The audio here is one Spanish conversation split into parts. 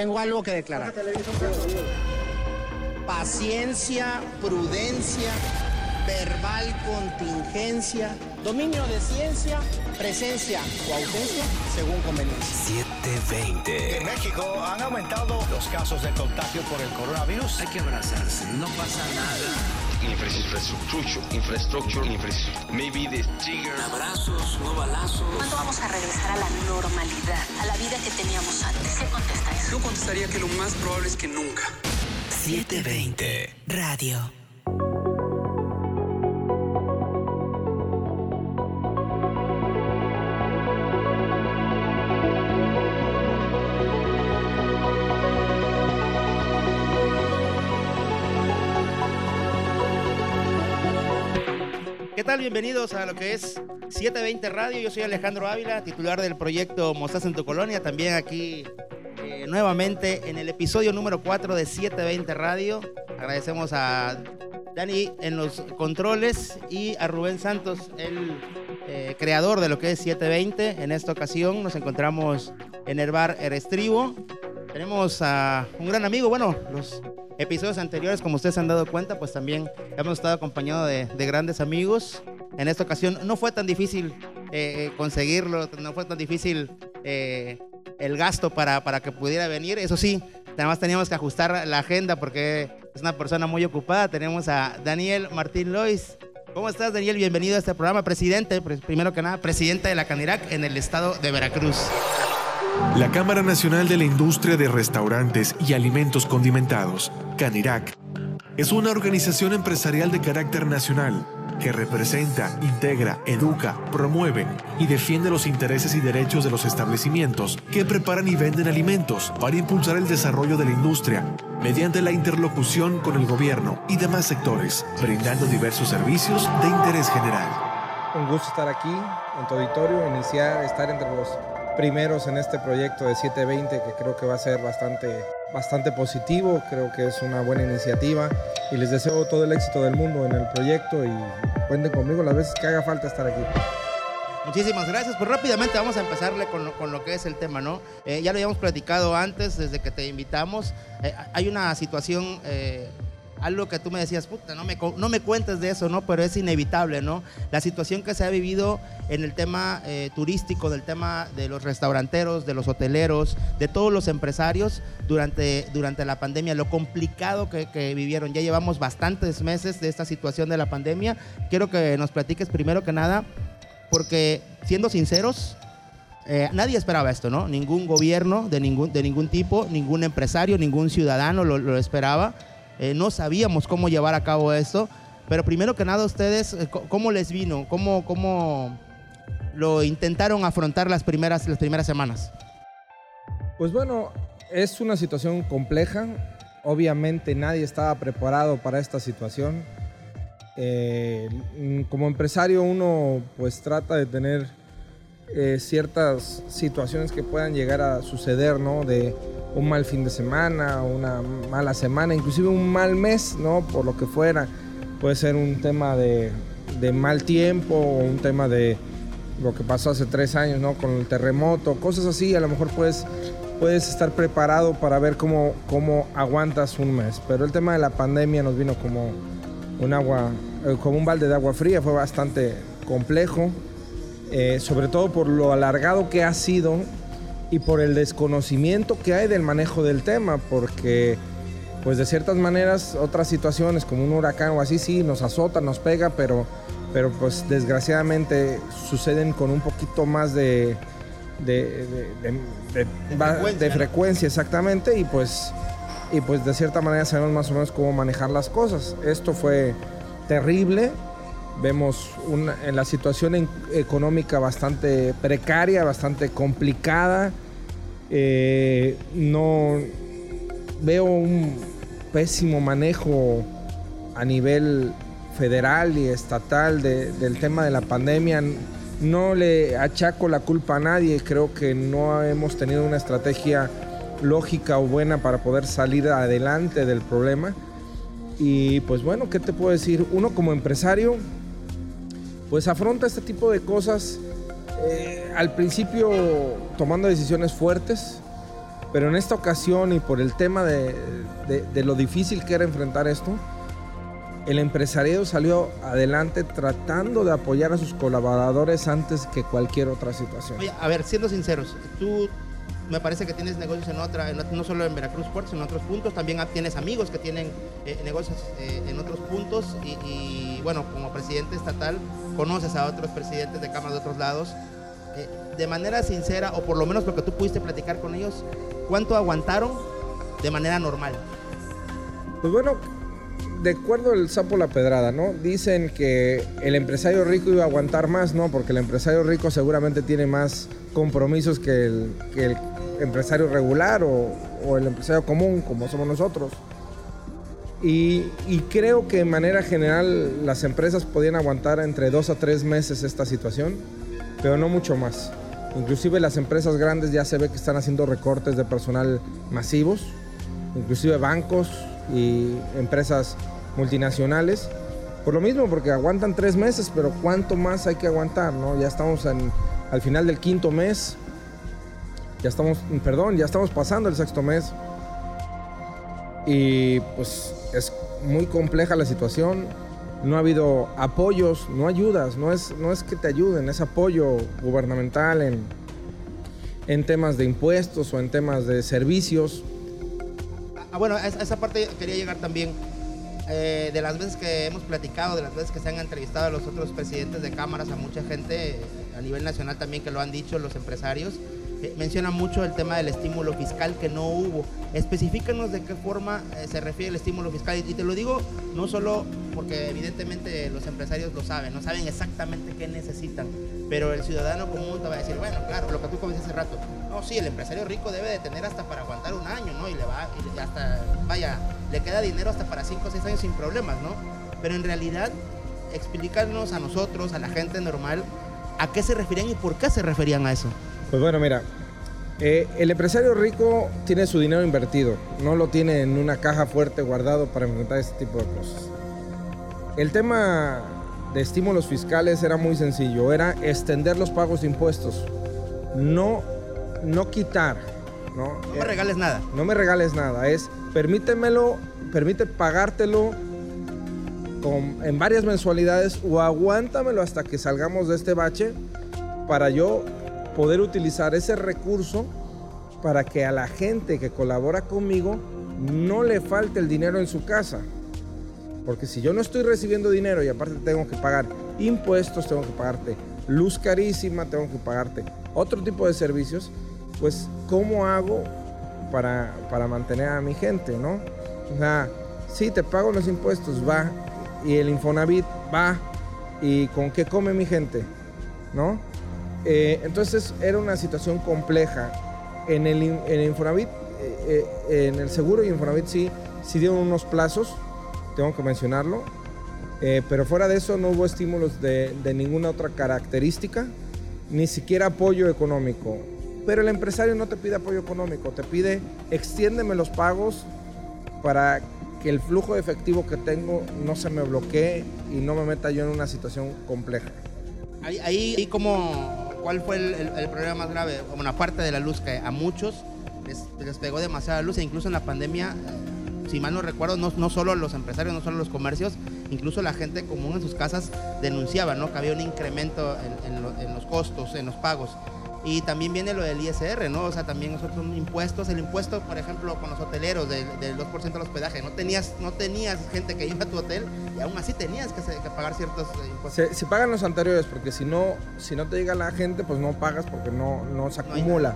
Tengo algo que declarar. Paciencia, prudencia, verbal contingencia, dominio de ciencia, presencia o ausencia según conveniencia. 720. En México han aumentado los casos de contagio por el coronavirus. Hay que abrazarse, no pasa nada. Infrastructure, infrastructure, infrastructure. Maybe the trigger. Abrazos, no balazos. ¿Cuándo vamos a regresar a la normalidad, a la vida que teníamos antes? ¿Qué contesta? Yo contestaría que lo más probable es que nunca. 720. Radio. ¿Qué tal? Bienvenidos a lo que es 720 Radio. Yo soy Alejandro Ávila, titular del proyecto Mostaz en tu Colonia. También aquí nuevamente en el episodio número 4 de 720 Radio. Agradecemos a Dani en los controles y a Rubén Santos, el eh, creador de lo que es 720. En esta ocasión nos encontramos en el bar Erestribo. Tenemos a un gran amigo, bueno, los episodios anteriores, como ustedes han dado cuenta, pues también hemos estado acompañados de, de grandes amigos. En esta ocasión no fue tan difícil eh, conseguirlo, no fue tan difícil eh, el gasto para, para que pudiera venir. Eso sí, nada más teníamos que ajustar la agenda porque es una persona muy ocupada. Tenemos a Daniel Martín Lois. ¿Cómo estás, Daniel? Bienvenido a este programa, presidente, primero que nada, presidente de la Canirac en el estado de Veracruz. La Cámara Nacional de la Industria de Restaurantes y Alimentos Condimentados, CANIRAC, es una organización empresarial de carácter nacional que representa, integra, educa, promueve y defiende los intereses y derechos de los establecimientos que preparan y venden alimentos para impulsar el desarrollo de la industria mediante la interlocución con el gobierno y demás sectores, brindando diversos servicios de interés general. Un gusto estar aquí en tu auditorio, iniciar, estar entre los primeros en este proyecto de 720 que creo que va a ser bastante, bastante positivo, creo que es una buena iniciativa y les deseo todo el éxito del mundo en el proyecto y cuenten conmigo las veces que haga falta estar aquí. Muchísimas gracias. Pues rápidamente vamos a empezarle con lo, con lo que es el tema, ¿no? Eh, ya lo habíamos platicado antes, desde que te invitamos. Eh, hay una situación, eh, algo que tú me decías, puta, no me, no me cuentes de eso, ¿no? Pero es inevitable, ¿no? La situación que se ha vivido en el tema turístico, del tema de los restauranteros, de los hoteleros, de todos los empresarios durante, durante la pandemia, lo complicado que, que vivieron. Ya llevamos bastantes meses de esta situación de la pandemia. Quiero que nos platiques primero que nada porque siendo sinceros, eh, nadie esperaba esto, ¿no? Ningún gobierno de ningún, de ningún tipo, ningún empresario, ningún ciudadano lo, lo esperaba. Eh, no sabíamos cómo llevar a cabo esto, pero primero que nada ustedes, eh, ¿cómo les vino? ¿Cómo, cómo lo intentaron afrontar las primeras, las primeras semanas? Pues bueno, es una situación compleja. Obviamente nadie estaba preparado para esta situación. Eh, como empresario uno pues trata de tener eh, ciertas situaciones que puedan llegar a suceder, ¿no? De un mal fin de semana, una mala semana, inclusive un mal mes, ¿no? Por lo que fuera. Puede ser un tema de, de mal tiempo o un tema de lo que pasó hace tres años, ¿no? Con el terremoto, cosas así. A lo mejor puedes, puedes estar preparado para ver cómo, cómo aguantas un mes. Pero el tema de la pandemia nos vino como un agua, eh, como un balde de agua fría, fue bastante complejo, eh, sobre todo por lo alargado que ha sido y por el desconocimiento que hay del manejo del tema, porque pues de ciertas maneras otras situaciones como un huracán o así sí nos azota, nos pega, pero, pero pues desgraciadamente suceden con un poquito más de, de, de, de, de frecuencia, frecuencia, exactamente, y pues y pues de cierta manera sabemos más o menos cómo manejar las cosas. Esto fue terrible, vemos una, en la situación económica bastante precaria, bastante complicada, eh, no veo un pésimo manejo a nivel federal y estatal de, del tema de la pandemia. No le achaco la culpa a nadie, creo que no hemos tenido una estrategia lógica o buena para poder salir adelante del problema. Y pues bueno, ¿qué te puedo decir? Uno como empresario, pues afronta este tipo de cosas eh, al principio tomando decisiones fuertes, Pero en esta ocasión y por el tema de, de- lo difícil que era enfrentar esto, el empresariado salió adelante tratando de apoyar a sus colaboradores antes que cualquier otra situación. Oye, a ver, siendo sinceros, tú me parece que tienes negocios en otra, no solo en Veracruz Puertos, en otros puntos, también tienes amigos que tienen eh, negocios eh, en otros puntos y, bueno, como presidente estatal conoces a otros presidentes de cámaras de otros lados. Eh, de manera sincera, o por lo menos lo que tú pudiste platicar con ellos, ¿cuánto aguantaron de manera normal? Pues bueno, de acuerdo el sapo la pedrada, ¿no? Dicen que el empresario rico iba a aguantar más, ¿no? Porque el empresario rico seguramente tiene más compromisos que el empresario regular o, el empresario común, como somos nosotros. Y, y creo que de manera general las empresas podían aguantar entre dos a tres meses esta situación, pero no mucho más. Inclusive las empresas grandes ya se ve que están haciendo recortes de personal masivos, inclusive bancos y empresas multinacionales. Por lo mismo, porque aguantan tres meses, pero ¿cuánto más hay que aguantar? No? Ya estamos en- al final del quinto mes, ya estamos, perdón, ya estamos pasando el sexto mes. Y pues es muy compleja la situación. No ha habido apoyos, no ayudas, no es, no es que te ayuden, es apoyo gubernamental en, en temas de impuestos o en temas de servicios. Ah, bueno, a esa parte quería llegar también. Eh, de las veces que hemos platicado, de las veces que se han entrevistado a los otros presidentes de cámaras, a mucha gente eh, a nivel nacional también que lo han dicho los empresarios, mencionan mucho el tema del estímulo fiscal que no hubo. Especifícanos de qué forma eh, se refiere el estímulo fiscal. Y, te lo digo no solo porque evidentemente los empresarios lo saben, no saben exactamente qué necesitan, pero el ciudadano común te va a decir, bueno, claro, lo que tú comenté hace rato, no, sí, el empresario rico debe de tener hasta para aguantar un año, ¿no? Y le va, hasta, vaya, le queda dinero hasta para 5 o 6 años sin problemas, ¿no? Pero en realidad, explícanos a nosotros, a la gente normal, a qué se referían y por qué se referían a eso. Pues bueno, mira, eh, el empresario rico tiene su dinero invertido, no lo tiene en una caja fuerte guardado para enfrentar este tipo de cosas. El tema de estímulos fiscales era muy sencillo, era extender los pagos de impuestos, no, no quitar, ¿no? No me regales nada. No me regales nada, es permítemelo, permite pagártelo con- en varias mensualidades o aguántamelo hasta que salgamos de este bache para yo poder utilizar ese recurso para que a la gente que colabora conmigo no le falte el dinero en su casa. Porque si yo no estoy recibiendo dinero y aparte tengo que pagar impuestos, tengo que pagarte luz carísima, tengo que pagarte otro tipo de servicios, pues ¿cómo hago para, para mantener a mi gente, no? O sea, sí, te pago los impuestos, va, y el Infonavit va, y con qué come mi gente, ¿no? Eh, entonces era una situación compleja. En el, en Infonavit, eh, eh, en el seguro y Infonavit sí, sí dieron unos plazos, tengo que mencionarlo, eh, pero fuera de eso no hubo estímulos de, de ninguna otra característica, ni siquiera apoyo económico. Pero el empresario no te pide apoyo económico, te pide extiéndeme los pagos para que el flujo de efectivo que tengo no se me bloquee y no me meta yo en una situación compleja. Ahí, ahí, ahí como, ¿cuál fue el, problema más grave? Bueno, aparte de la luz, que a muchos les, pegó demasiada luz, e incluso en la pandemia, si mal no recuerdo, no, no solo los empresarios, no solo los comercios, incluso la gente común en sus casas denunciaba, ¿no? Que había un incremento en los costos, en los pagos. Y también viene lo del ISR, ¿no? O sea, también nosotros son impuestos. El impuesto, por ejemplo, con los hoteleros del, del 2% del hospedaje. No tenías, no tenías gente que iba a tu hotel y aún así tenías que, pagar ciertos eh, impuestos. Se, se pagan los anteriores porque si no, si no te llega la gente, pues no pagas porque no, no se No acumula.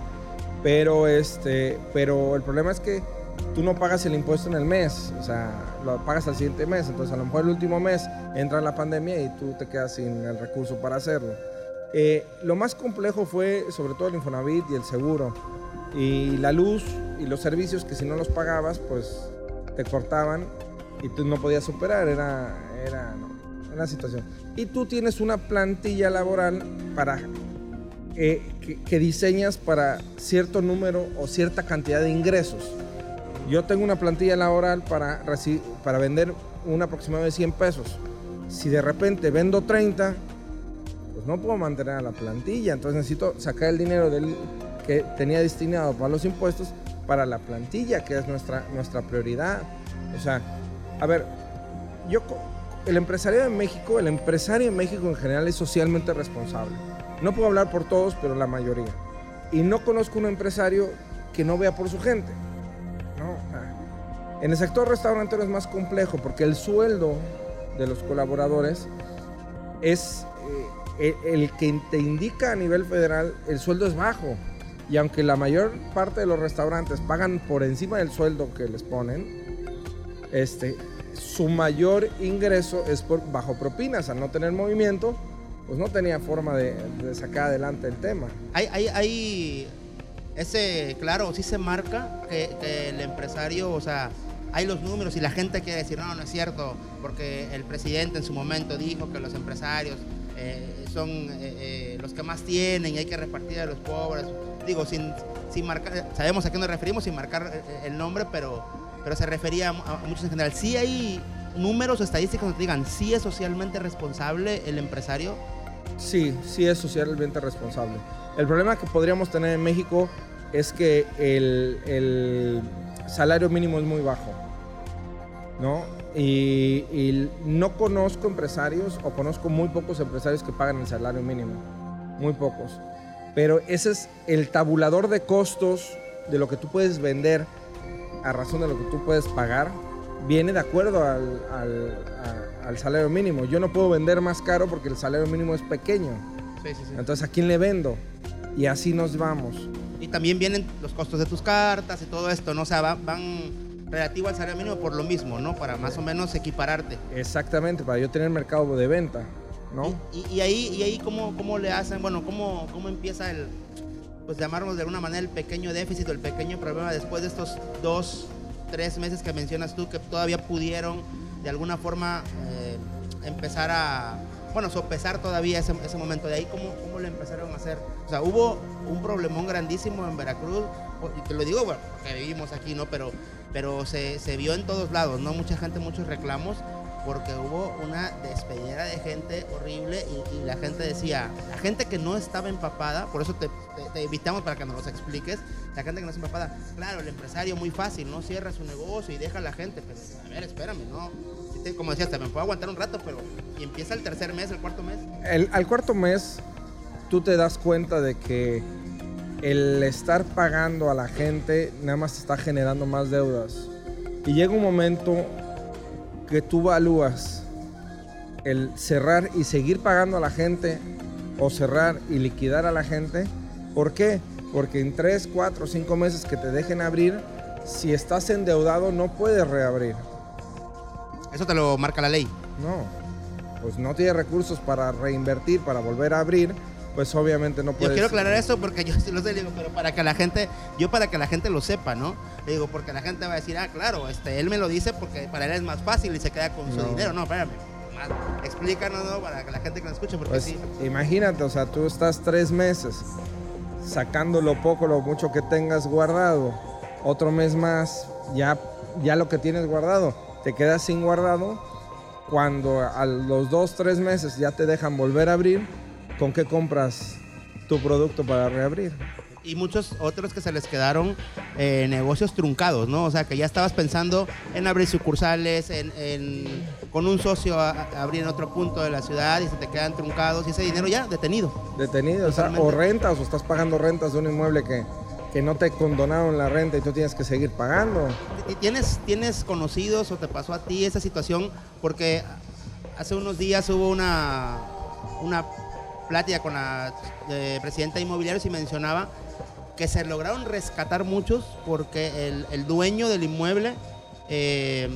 Pero este, pero el problema es que tú no pagas el impuesto en el mes, o sea, lo pagas al siguiente mes. Entonces a lo mejor el último mes entra la pandemia y tú te quedas sin el recurso para hacerlo. Eh, lo más complejo fue sobre todo el Infonavit y el seguro. Y la luz y los servicios que si no los pagabas, pues te cortaban y tú no podías operar. Era, era una situación. Y tú tienes una plantilla laboral para eh, que, diseñas para cierto número o cierta cantidad de ingresos. Yo tengo una plantilla laboral para, para vender un aproximado de 100 pesos. Si de repente vendo 30, no puedo mantener a la plantilla. Entonces necesito sacar el dinero del, que tenía destinado para los impuestos para la plantilla, que es nuestra, nuestra prioridad. O sea, a ver, yo, el empresario de México, el empresario en México en general es socialmente responsable. No puedo hablar por todos, pero la mayoría. Y no conozco un empresario que no vea por su gente. ¿no? En el sector restaurantero es más complejo porque el sueldo de los colaboradores es eh, el que te indica a nivel federal, el sueldo es bajo. Y aunque la mayor parte de los restaurantes pagan por encima del sueldo que les ponen, este, su mayor ingreso es por bajo propinas. Al no tener movimiento, pues no tenía forma de, sacar adelante el tema. Hay, hay, hay, ese, claro, sí se marca que, el empresario, o sea, hay los números y la gente quiere decir, no, no es cierto, porque el presidente en su momento dijo que los empresarios eh, son eh, eh, los que más tienen y hay que repartir a los pobres. Digo, sin, sin marcar, sabemos a qué nos referimos sin marcar el nombre, pero, pero se refería a, muchos en general. Sí hay números o estadísticas que digan, ¿sí es socialmente responsable el empresario? Sí, sí es socialmente responsable. El problema que podríamos tener en México es que el, el salario mínimo es muy bajo. ¿no? Y, no conozco empresarios o conozco muy pocos empresarios que pagan el salario mínimo, muy pocos. Pero ese es el tabulador de costos de lo que tú puedes vender a razón de lo que tú puedes pagar, viene de acuerdo al, al, salario mínimo. Yo no puedo vender más caro porque el salario mínimo es pequeño. Entonces, ¿a quién le vendo? Y así nos vamos. Y también vienen los costos de tus cartas y todo esto, ¿no? O sea, van relativo al salario mínimo por lo mismo, ¿no? Para más o menos equipararte. Exactamente, para yo tener mercado de venta, ¿no? Y, ahí, y ahí ¿cómo, ¿cómo, le hacen? Bueno, ¿cómo, ¿cómo empieza el, pues llamarnos de alguna manera el pequeño déficit o el pequeño problema después de estos dos, tres meses que mencionas tú que todavía pudieron de alguna forma eh, empezar a, bueno, sopesar todavía ese, ese momento. De ahí, ¿cómo, ¿cómo le empezaron a hacer? O sea, hubo un problemón grandísimo en Veracruz, y te lo digo, bueno, porque vivimos aquí, ¿no? Pero pero se, se, vio en todos lados, ¿no? Mucha gente, muchos reclamos, porque hubo una despedida de gente horrible y, la gente decía, la gente que no estaba empapada, por eso te, te, invitamos para que nos los expliques, la gente que no está empapada, claro, el empresario muy fácil, ¿no? Cierra su negocio y deja a la gente, pero a ver, espérame, ¿no? Como decías, te me puedo aguantar un rato, pero y empieza el tercer mes, el cuarto mes. El, al cuarto mes, tú te das cuenta de que el estar pagando a la gente nada más está generando más deudas. Y llega un momento que tú evalúas el cerrar y seguir pagando a la gente o cerrar y liquidar a la gente. ¿Por qué? Porque en 3, 4, 5 meses que te dejen abrir, si estás endeudado no puedes reabrir. Eso te lo marca la ley. No, pues no tienes recursos para reinvertir, para volver a abrir pues obviamente no puedes. Yo quiero aclarar esto porque yo sí lo sé, digo, pero para que la gente, yo para que la gente lo sepa, ¿no? Le digo, porque la gente va a decir, ah, claro, este, él me lo dice porque para él es más fácil y se queda con su dinero. No, espérame. Explícanos, ¿no? Para que la gente que nos escuche, porque pues, sí. Imagínate, o sea, tú estás tres meses sacando lo poco, lo mucho que tengas guardado. Otro mes más, ya, ya lo que tienes guardado, te quedas sin guardado. Cuando a los dos, tres meses ya te dejan volver a abrir, ¿con qué compras tu producto para reabrir? Y muchos otros que se les quedaron eh, negocios truncados, ¿no? O sea, que ya estabas pensando en abrir sucursales, en, con un socio abrir en otro punto de la ciudad y se te quedan truncados y ese dinero ya detenido. Detenido, o, sea, o rentas, o estás pagando rentas de un inmueble que, que no te condonaron la renta y tú tienes que seguir pagando. ¿Tienes, ¿Tienes conocidos o te pasó a ti esa situación? Porque hace unos días hubo una, una plática con la eh, presidenta de inmobiliarios y mencionaba que se lograron rescatar muchos porque el, dueño del inmueble eh,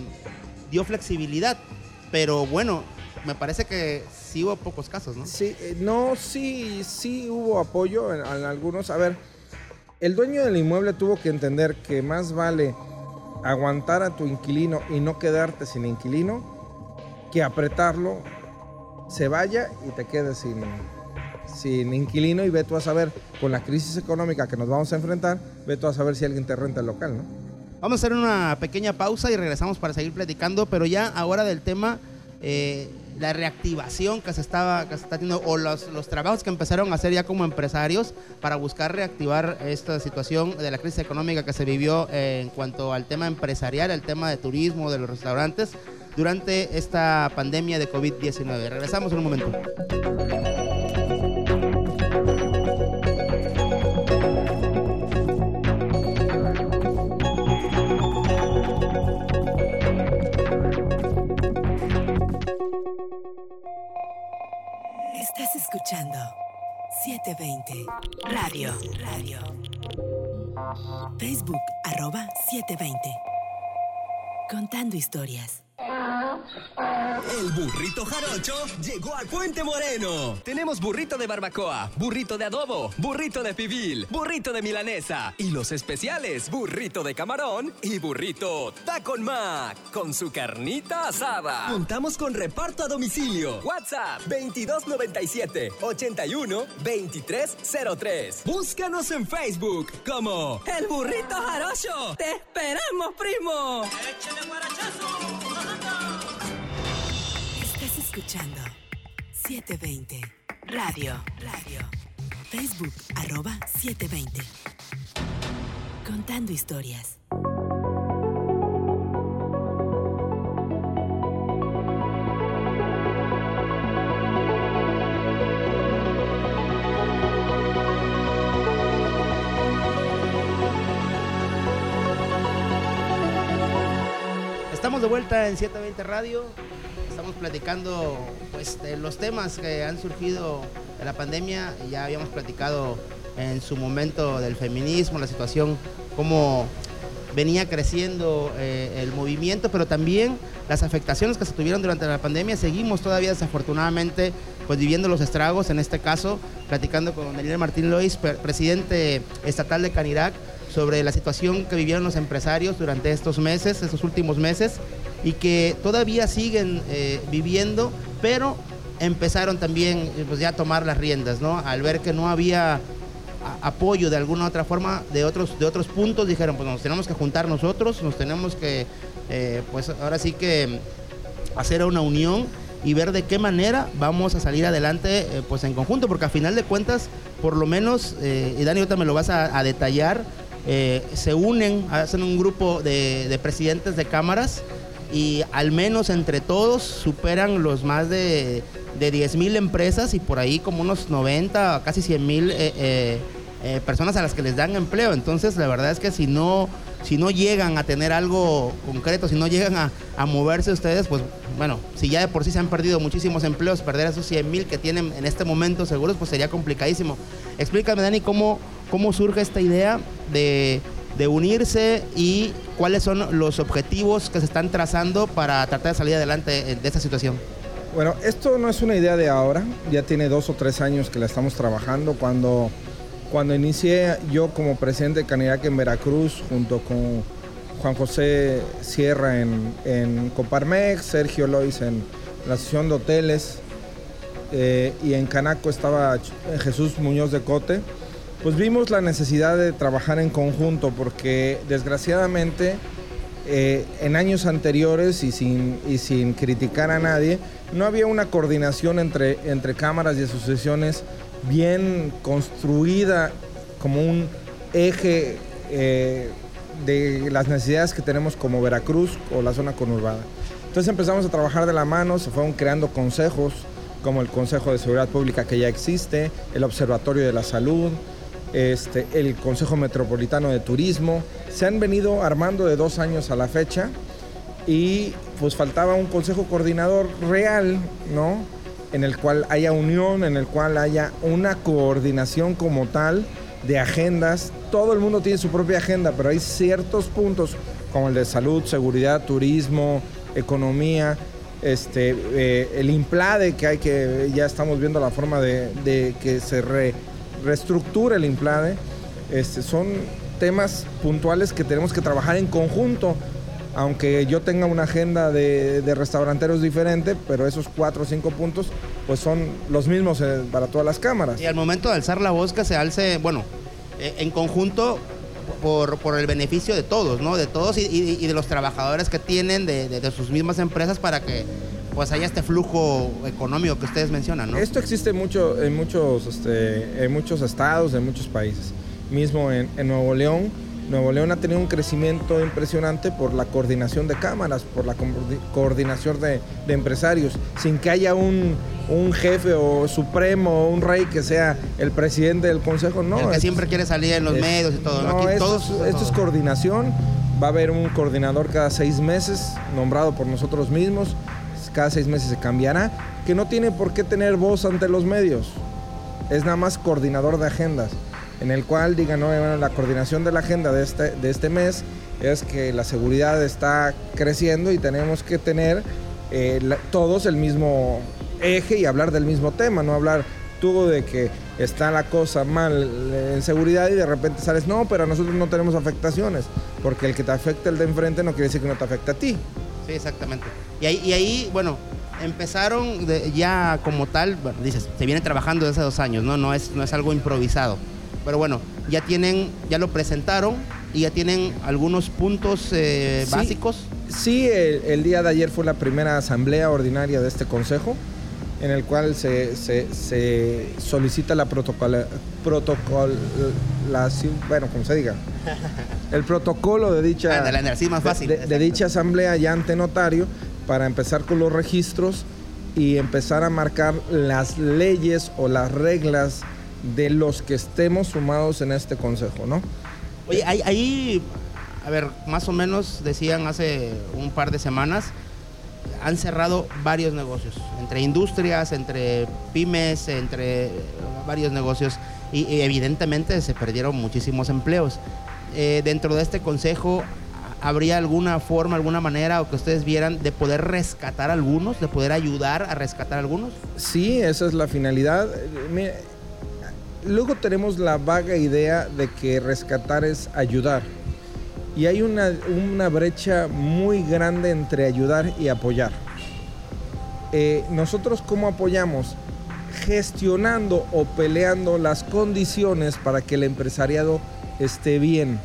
dio flexibilidad. Pero bueno, me parece que sí hubo pocos casos, ¿no? Sí, eh, no, sí, sí hubo apoyo en, en, algunos. A ver, el dueño del inmueble tuvo que entender que más vale aguantar a tu inquilino y no quedarte sin inquilino que apretarlo, se vaya y te quedes sin, sin inquilino y ve tú a saber, con la crisis económica que nos vamos a enfrentar, ve tú a saber si alguien te renta el local, ¿no? Vamos a hacer una pequeña pausa y regresamos para seguir platicando, pero ya ahora del tema, eh, la reactivación que se estaba que se está haciendo o los, los trabajos que empezaron a hacer ya como empresarios para buscar reactivar esta situación de la crisis económica que se vivió en cuanto al tema empresarial, el tema de turismo, de los restaurantes durante esta pandemia de COVID-19. Regresamos en un momento. 720 Radio. Radio. Facebook arroba 720. Contando historias. El burrito jarocho llegó a Puente Moreno. Tenemos burrito de barbacoa, burrito de adobo, burrito de pibil, burrito de milanesa y los especiales, burrito de camarón y burrito tacon mac con su carnita asada. Contamos con reparto a domicilio. WhatsApp 2297 81 2303. Búscanos en Facebook como El Burrito Jarocho. ¡Te esperamos, primo! Estás escuchando 720 Radio. Radio. Facebook arroba 720. Contando historias. Estamos de vuelta en 720 Radio. Estamos platicando pues, los temas que han surgido de la pandemia. Ya habíamos platicado en su momento del feminismo, la situación, cómo venía creciendo eh, el movimiento, pero también las afectaciones que se tuvieron durante la pandemia. Seguimos todavía desafortunadamente pues viviendo los estragos, en este caso platicando con Daniel Martín Lois, pre- presidente estatal de Canirac, sobre la situación que vivieron los empresarios durante estos meses, estos últimos meses, y que todavía siguen eh, viviendo, pero empezaron también eh, pues, ya a tomar las riendas, ¿no? Al ver que no había apoyo de alguna otra forma de otros de otros puntos dijeron pues nos tenemos que juntar nosotros nos tenemos que eh, pues ahora sí que hacer una unión y ver de qué manera vamos a salir adelante pues en conjunto porque a final de cuentas por lo menos y Dani ahorita me lo vas a, a detallar se unen hacen un grupo de, de presidentes de cámaras y al menos entre todos superan los más de, de 10 mil empresas y por ahí como unos 90 casi 100 mil eh, eh, eh, personas a las que les dan empleo. Entonces la verdad es que si no, si no llegan a tener algo concreto, si no llegan a, a moverse ustedes, pues bueno, si ya de por sí se han perdido muchísimos empleos, perder esos 100 mil que tienen en este momento seguros, pues sería complicadísimo. Explícame Dani cómo, cómo surge esta idea de de unirse y cuáles son los objetivos que se están trazando para tratar de salir adelante de esta situación. Bueno, esto no es una idea de ahora, ya tiene dos o tres años que la estamos trabajando. Cuando, cuando inicié yo como presidente de Canirac en Veracruz, junto con Juan José Sierra en, en Coparmex, Sergio Lois en la Asociación de Hoteles, eh, y en Canaco estaba Jesús Muñoz de Cote, pues vimos la necesidad de trabajar en conjunto porque desgraciadamente eh, en años anteriores y sin, y sin criticar a nadie, no había una coordinación entre, entre cámaras y asociaciones bien construida como un eje eh, de las necesidades que tenemos como Veracruz o la zona conurbada. Entonces empezamos a trabajar de la mano, se fueron creando consejos como el Consejo de Seguridad Pública que ya existe, el Observatorio de la Salud, este, el Consejo Metropolitano de Turismo. Se han venido armando de dos años a la fecha y pues faltaba un consejo coordinador real, ¿no? En el cual haya unión, en el cual haya una coordinación como tal de agendas. Todo el mundo tiene su propia agenda, pero hay ciertos puntos como el de salud, seguridad, turismo, economía, este, eh, el implade que hay que, ya estamos viendo la forma de, de que se re- reestructure el implade. Este, son temas puntuales que tenemos que trabajar en conjunto aunque yo tenga una agenda de, restauranteros diferente, pero esos cuatro o cinco puntos pues son los mismos eh, para todas las cámaras. Y al momento de alzar la voz que se alce, bueno, eh, en conjunto por, el beneficio de todos, ¿no? De todos y, de los trabajadores que tienen, de sus mismas empresas para que pues haya este flujo económico que ustedes mencionan, ¿no? Esto existe mucho en muchos, este, en muchos estados, en muchos países. Mismo en, en Nuevo León, Nuevo León ha tenido un crecimiento impresionante por la coordinación de cámaras, por la coordinación de, empresarios, sin que haya un, jefe o supremo o un rey que sea el presidente del consejo, no. El que siempre quiere salir en los medios y todo. No, esto, es, coordinación, va a haber un coordinador cada seis meses, nombrado por nosotros mismos, cada seis meses se cambiará, que no tiene por qué tener voz ante los medios, es nada más coordinador de agendas en el cual digan, no, la coordinación de la agenda de este, de este mes es que la seguridad está creciendo y tenemos que tener eh, todos el mismo eje y hablar del mismo tema, no hablar tú de que está la cosa mal en seguridad y de repente sales, no, pero nosotros no tenemos afectaciones, porque el que te afecta el de enfrente no quiere decir que no te afecta a ti. Sí, exactamente. Y ahí, y ahí bueno, empezaron ya como tal, bueno, dices, se viene trabajando desde hace dos años, ¿no? No es, no es algo improvisado. Pero bueno, ya tienen, ya lo presentaron y ya tienen algunos puntos eh, básicos. Sí, el, día de ayer fue la primera asamblea ordinaria de este consejo en el cual se, solicita la protocol, bueno, como se diga, el protocolo de dicha, más fácil, de, dicha asamblea ya ante notario para empezar con los registros y empezar a marcar las leyes o las reglas de los que estemos sumados en este consejo, ¿no? Oye, ahí, a ver, más o menos decían hace un par de semanas, han cerrado varios negocios, entre industrias, entre pymes, entre varios negocios, y, evidentemente se perdieron muchísimos empleos. Eh, dentro de este consejo, ¿habría alguna forma, alguna manera o que ustedes vieran de poder rescatar algunos, de poder ayudar a rescatar algunos? Sí, esa es la finalidad. Luego tenemos la vaga idea de que rescatar es ayudar. Y hay una, brecha muy grande entre ayudar y apoyar. Eh, nosotros cómo apoyamos? Gestionando o peleando las condiciones para que el empresariado esté bien.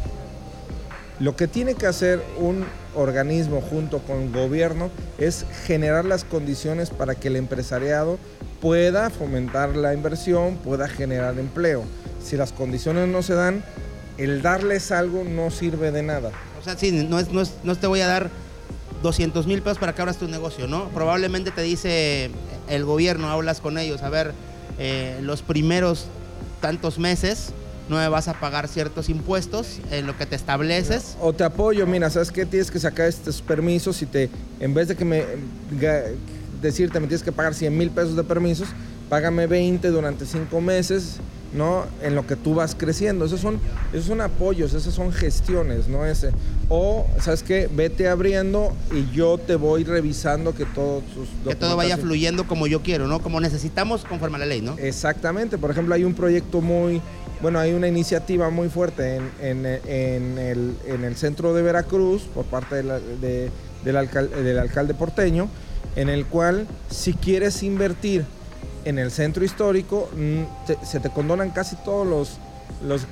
Lo que tiene que hacer un organismo junto con el gobierno es generar las condiciones para que el empresariado pueda fomentar la inversión, pueda generar empleo. Si las condiciones no se dan, el darles algo no sirve de nada. O sea, sí, no, es, no, te voy a dar 200 mil pesos para que abras tu negocio, ¿no? Probablemente te dice el gobierno, hablas con ellos, a ver, eh, los primeros tantos meses no me vas a pagar ciertos impuestos en lo que te estableces. O te apoyo, mira, ¿sabes qué? Tienes que sacar estos permisos y te, en vez de que me decirte, me tienes que pagar 100 mil pesos de permisos, págame 20 durante 5 meses, ¿no? En lo que tú vas creciendo. Esos son, esos son apoyos, esas son gestiones, ¿no? Ese. O, ¿sabes qué? Vete abriendo y yo te voy revisando que todo Que todo vaya fluyendo como yo quiero, ¿no? Como necesitamos conforme a la ley, ¿no? Exactamente. Por ejemplo, hay un proyecto muy, bueno, hay una iniciativa muy fuerte en, el, centro de Veracruz por parte del, alcalde, del alcalde porteño en el cual si quieres invertir en el centro histórico, mm, se te condonan casi todos los, los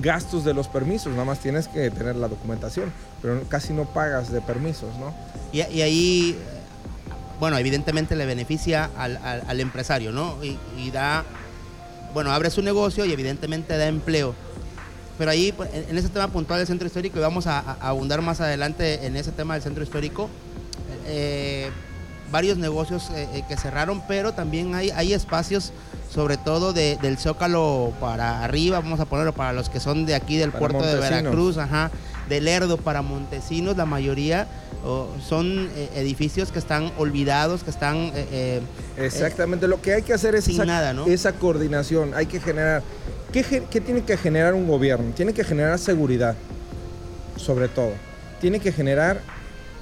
gastos de los permisos, nada más tienes que tener la documentación, pero casi no pagas de permisos, ¿no? Y, ahí, bueno, evidentemente le beneficia al, empresario, ¿no? Y, da, bueno, abre su negocio y evidentemente da empleo. Pero ahí, pues, en ese tema puntual del centro histórico, y vamos a, abundar más adelante en ese tema del centro histórico, eh, varios negocios eh, eh, que cerraron, pero también hay, hay espacios, sobre todo del Zócalo para arriba, vamos a ponerlo para los que son de aquí del puerto de Veracruz, ajá, del Lerdo para Montesinos, la mayoría son eh, edificios que están olvidados, que están... Exactamente, lo que hay que hacer es esa, nada, esa coordinación, hay que generar... ¿qué, ¿Qué tiene que generar un gobierno? Tiene que generar seguridad, sobre todo. Tiene que generar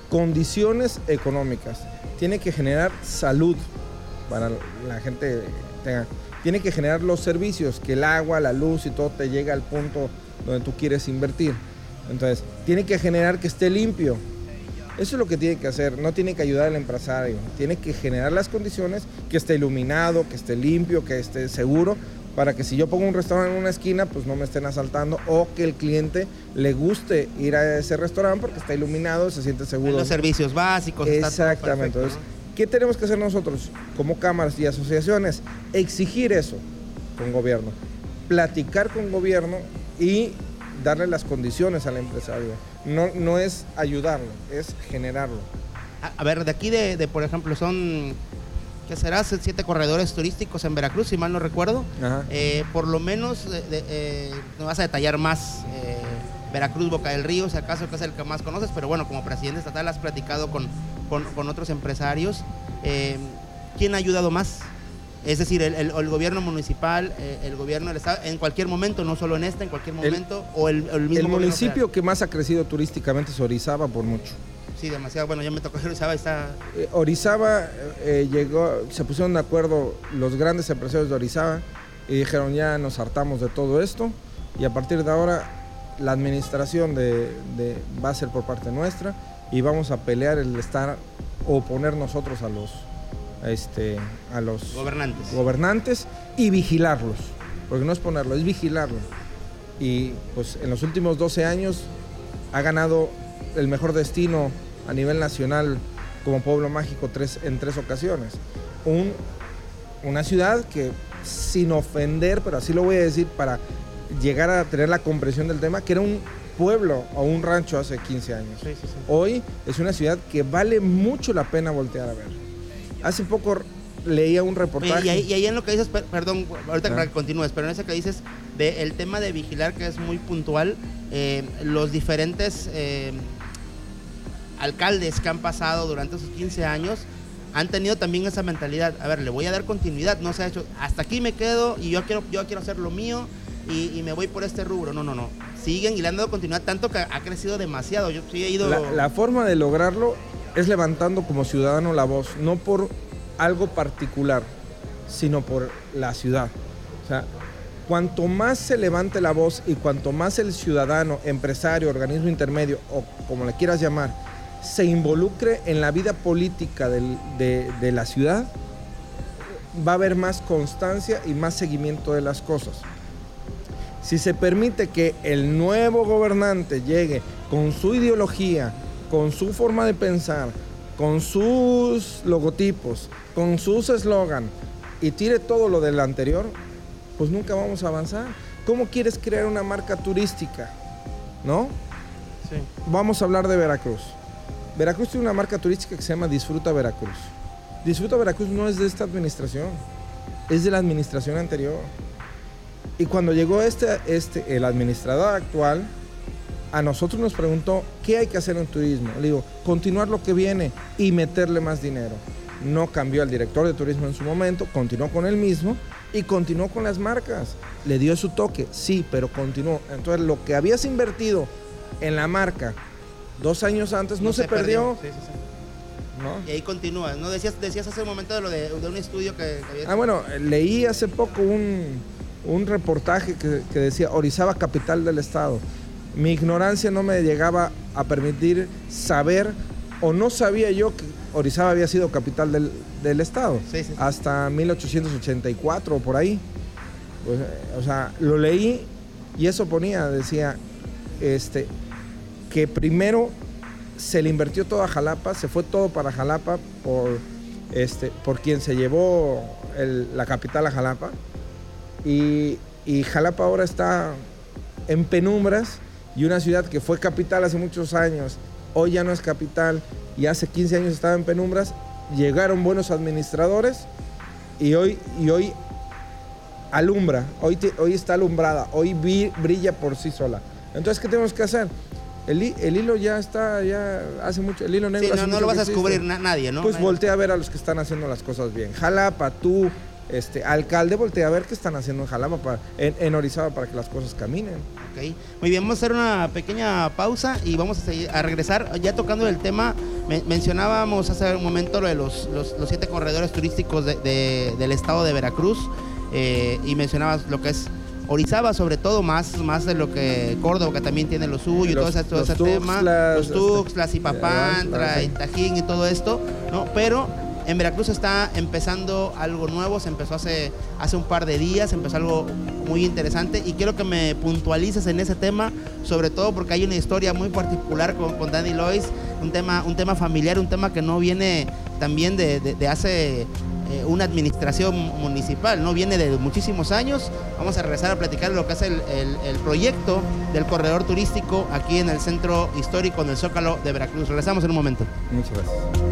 condiciones económicas tiene que generar salud para la gente tenga. Tiene que generar los servicios, que el agua, la luz y todo te llegue al punto donde tú quieres invertir. Entonces, tiene que generar que esté limpio. Eso es lo que tiene que hacer, no tiene que ayudar al empresario, tiene que generar las condiciones, que esté iluminado, que esté limpio, que esté seguro, para que si yo pongo un restaurante en una esquina, pues no me estén asaltando o que el cliente le guste ir a ese restaurante porque está iluminado, se siente seguro. Los servicios básicos. Exactamente. Entonces, ¿Qué tenemos que hacer nosotros como cámaras y asociaciones? Exigir eso con gobierno, platicar con gobierno y darle las condiciones al empresario. No, no es ayudarlo, es generarlo. A, ver, de aquí de, por ejemplo, son, ¿qué será? Siete corredores turísticos en Veracruz, si mal no recuerdo. Eh, por lo menos, eh, no vas a detallar más eh, Veracruz, Boca del Río, si acaso que es el que más conoces, pero bueno, como presidente estatal has platicado con, con, otros empresarios. ¿Quién ha ayudado más? Es decir, el, gobierno municipal, eh, el gobierno del Estado, en cualquier momento, no solo en este, en cualquier momento, o el, el mismo El municipio que más ha crecido turísticamente es Orizaba por mucho. Sí, demasiado. Bueno, ya me tocó Orizaba, está... Eh, Orizaba eh, llegó, se pusieron de acuerdo los grandes empresarios de Orizaba y dijeron ya nos hartamos de todo esto y a partir de ahora la administración de, va a ser por parte nuestra y vamos a pelear el estar o poner nosotros a los este, a los gobernantes. gobernantes y vigilarlos, porque no es ponerlo, es vigilarlo. Y pues en los últimos 12 años ha ganado el mejor destino a nivel nacional como pueblo mágico tres, en tres ocasiones. Un, una ciudad que, sin ofender, pero así lo voy a decir para llegar a tener la comprensión del tema, que era un pueblo o un rancho hace 15 años. Hoy es una ciudad que vale mucho la pena voltear a ver. Hace poco leía un reportaje. y, ahí, en lo que dices, perdón, ahorita para que continúes, pero en ese que dices del tema de vigilar, que es muy puntual, eh, los diferentes eh, alcaldes que han pasado durante esos 15 años han tenido también esa mentalidad. A ver, le voy a dar continuidad, no se ha hecho, hasta aquí me quedo y yo quiero, yo quiero hacer lo mío y, me voy por este rubro. No, no, no. Siguen y le han dado continuidad tanto que ha crecido demasiado. Yo sí he ido. la forma de lograrlo es levantando como ciudadano la voz, no por algo particular, sino por la ciudad. O sea, cuanto más se levante la voz y cuanto más el ciudadano, empresario, organismo intermedio o como le quieras llamar, se involucre en la vida política de, de la ciudad, va a haber más constancia y más seguimiento de las cosas. Si se permite que el nuevo gobernante llegue con su ideología, con su forma de pensar, con sus logotipos, con sus eslogan y tire todo lo del anterior, pues nunca vamos a avanzar. ¿Cómo quieres crear una marca turística? ¿No? Sí. Vamos a hablar de Veracruz. Veracruz tiene una marca turística que se llama Disfruta Veracruz. Disfruta Veracruz no es de esta administración, es de la administración anterior. Y cuando llegó este, este, el administrador actual, a nosotros nos preguntó qué hay que hacer en turismo. Le digo, continuar lo que viene y meterle más dinero. No cambió al director de turismo en su momento, continuó con él mismo y continuó con las marcas. Le dio su toque, sí, pero continuó. Entonces lo que habías invertido en la marca dos años antes no, se, perdió. Y ahí continúa, ¿no? Decías, decías hace un momento de lo de, un estudio que, Ah, bueno, leí hace poco un, reportaje que, que decía Orizaba, capital del estado mi ignorancia no me llegaba a permitir saber o no sabía yo que Orizaba había sido capital del, estado hasta 1884 o por ahí. Pues, o sea, lo leí y eso ponía, decía, este, que primero se le invirtió todo a Jalapa, se fue todo para Jalapa por, este, por quien se llevó la capital a Jalapa. Y, y Jalapa ahora está en penumbras y una ciudad que fue capital hace muchos años, hoy ya no es capital y hace 15 años estaba en penumbras, llegaron buenos administradores y hoy, y hoy alumbra, hoy, hoy está alumbrada, hoy brilla por sí sola. Entonces, ¿qué tenemos que hacer? El, hilo ya está, ya hace mucho, el hilo negro. no, lo vas a descubrir nadie, ¿no? Pues voltea a ver a los que están haciendo las cosas bien. Jalapa, tú, este, alcalde, voltea a ver qué están haciendo en Jalapa, para, en, Orizaba, para que las cosas caminen. Muy bien, vamos a hacer una pequeña pausa y vamos a, regresar ya tocando el tema. mencionábamos hace un momento lo de los, siete corredores turísticos del estado de Veracruz eh, y mencionabas lo que es Orizaba sobre todo, más, más de lo que Córdoba, que también tiene lo suyo y todo ese, todo ese tema. Los Tuxtlas, y Papantra, y Tajín y todo esto, ¿no? Pero en Veracruz está empezando algo nuevo, se empezó hace, hace un par de días, empezó algo muy interesante y quiero que me puntualices en ese tema, sobre todo porque hay una historia muy particular con, con Danny Lois, un tema, un tema familiar, un tema que no viene también de, de hace eh, una administración municipal, ¿no? Viene de muchísimos años. Vamos a regresar a platicar lo que es el, el, proyecto del corredor turístico aquí en el centro histórico del Zócalo de Veracruz. Regresamos en un momento. Muchas gracias.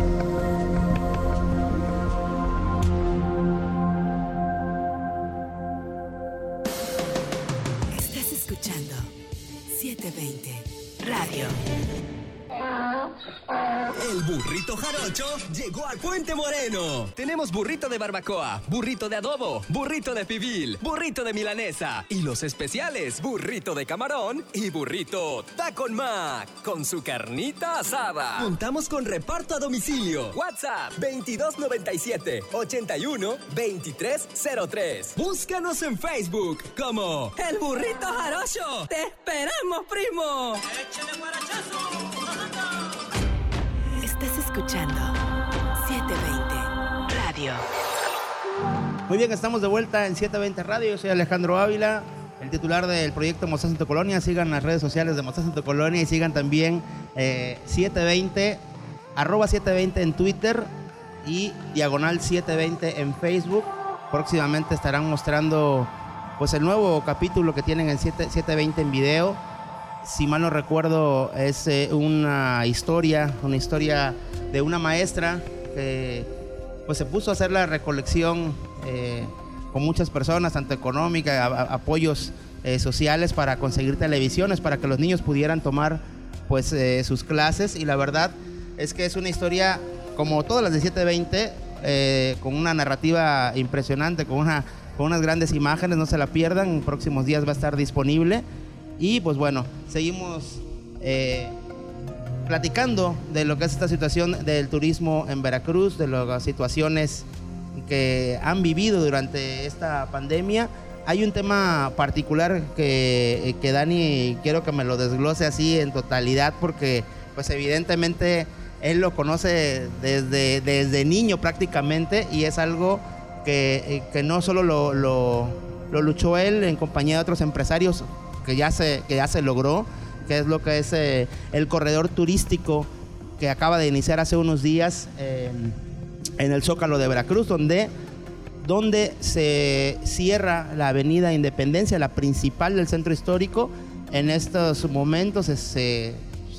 llegó a Puente Moreno. Tenemos burrito de barbacoa, burrito de adobo, burrito de pibil, burrito de milanesa y los especiales burrito de camarón y burrito Tacon Mac con su carnita asada. Contamos con reparto a domicilio. WhatsApp 2297 81 2303. Búscanos en Facebook como El Burrito Jarocho. Te esperamos, primo. Échale guarachazo escuchando 720 Radio. Muy bien, estamos de vuelta en 720 Radio. Yo soy Alejandro Ávila, el titular del proyecto Mozas en tu Colonia. Sigan las redes sociales de Mozas en tu Colonia y sigan también 720, eh, arroba 720 en Twitter y diagonal 720 en Facebook. Próximamente estarán mostrando pues el nuevo capítulo que tienen en 720 en video si mal no recuerdo, es eh, una historia, una historia de una maestra que pues se puso a hacer la recolección eh, con muchas personas, tanto económica, apoyos eh, sociales para conseguir televisiones, para que los niños pudieran tomar pues sus clases y la verdad es que es una historia como todas las de 720, con una narrativa impresionante, con, una, con unas grandes imágenes, no se la pierdan, en próximos días va a estar disponible. Y pues bueno, seguimos eh, platicando de lo que es esta situación del turismo en Veracruz, de las situaciones que han vivido durante esta pandemia. Hay un tema particular que, que Dani quiero que me lo desglose así en totalidad porque pues evidentemente él lo conoce desde, desde niño prácticamente y es algo que, que no solo lo, lo, lo luchó él en compañía de otros empresarios que ya se, que ya se logró, que es lo que es eh, el corredor turístico que acaba de iniciar hace unos días en el Zócalo de Veracruz, donde, donde se cierra la avenida Independencia, la principal del centro histórico. En estos momentos se,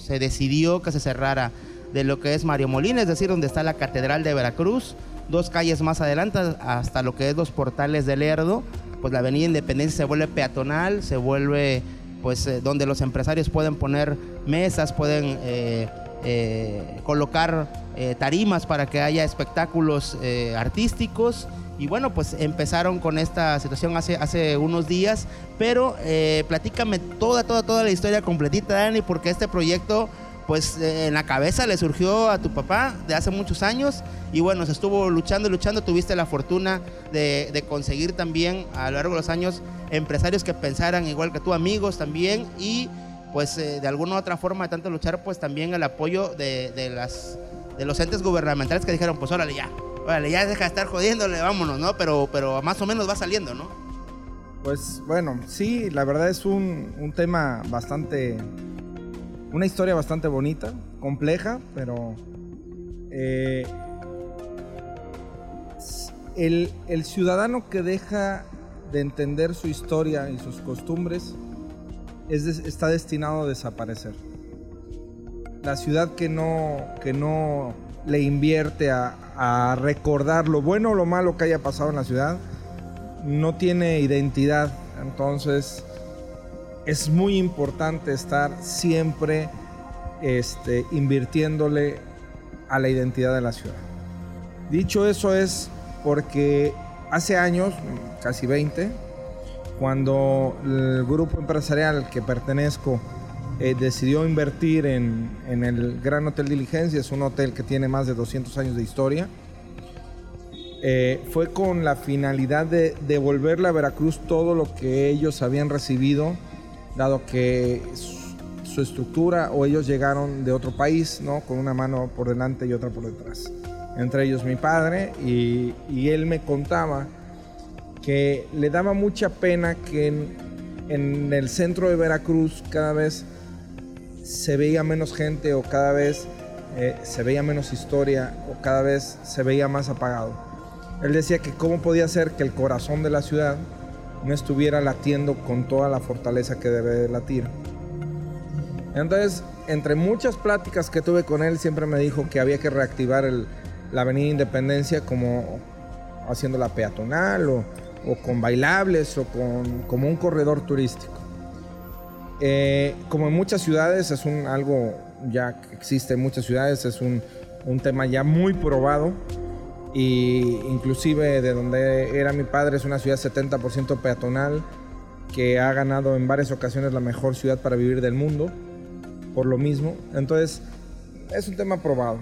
se decidió que se cerrara de lo que es Mario Molina, es decir, donde está la Catedral de Veracruz, dos calles más adelante hasta lo que es los portales del Lerdo pues la avenida Independencia se vuelve peatonal, se vuelve pues eh, donde los empresarios pueden poner mesas, pueden eh, eh, colocar tarimas para que haya espectáculos artísticos. Y bueno, pues empezaron con esta situación hace, hace unos días, pero platícame toda, toda, toda la historia completita, Dani, porque este proyecto pues en la cabeza le surgió a tu papá de hace muchos años y bueno, se estuvo luchando y luchando, tuviste la fortuna de, conseguir también a lo largo de los años empresarios que pensaran igual que tú, amigos también y pues eh, de alguna u otra forma de tanto luchar pues también el apoyo de, las, de los entes gubernamentales que dijeron pues órale ya, órale ya deja de estar jodiéndole, vámonos, ¿no? Pero, pero más o menos va saliendo, ¿no? Pues bueno, sí, la verdad es un, un tema bastante una historia bastante bonita, compleja, pero eh, el, ciudadano que deja de entender su historia y sus costumbres está destinado a desaparecer. La ciudad que no, que no le invierte a, a recordar lo bueno o lo malo que haya pasado en la ciudad, no tiene identidad. Entonces, es muy importante estar siempre este, invirtiéndole a la identidad de la ciudad. Dicho eso es porque hace años, casi 20, cuando el grupo empresarial al que pertenezco eh, decidió invertir en, el Gran Hotel Diligencia, es un hotel que tiene más de 200 años de historia, eh, fue con la finalidad de devolverle a Veracruz todo lo que ellos habían recibido dado que su estructura o ellos llegaron de otro país, ¿no? Con una mano por delante y otra por detrás. Entre ellos mi padre y, él me contaba que le daba mucha pena que en, el centro de Veracruz cada vez se veía menos gente o cada vez eh, se veía menos historia o cada vez se veía más apagado. Él decía que cómo podía ser que el corazón de la ciudad no estuviera latiendo con toda la fortaleza que debe de latir. Entonces, entre muchas pláticas que tuve con él, siempre me dijo que había que reactivar la Avenida Independencia como haciéndola peatonal o, con bailables o con, como un corredor turístico. Eh, como en muchas ciudades, es un, algo ya que existe en muchas ciudades, es un, un tema ya muy probado y inclusive de donde era mi padre es una ciudad 70% peatonal que ha ganado en varias ocasiones la mejor ciudad para vivir del mundo por lo mismo. Entonces, es un tema probado.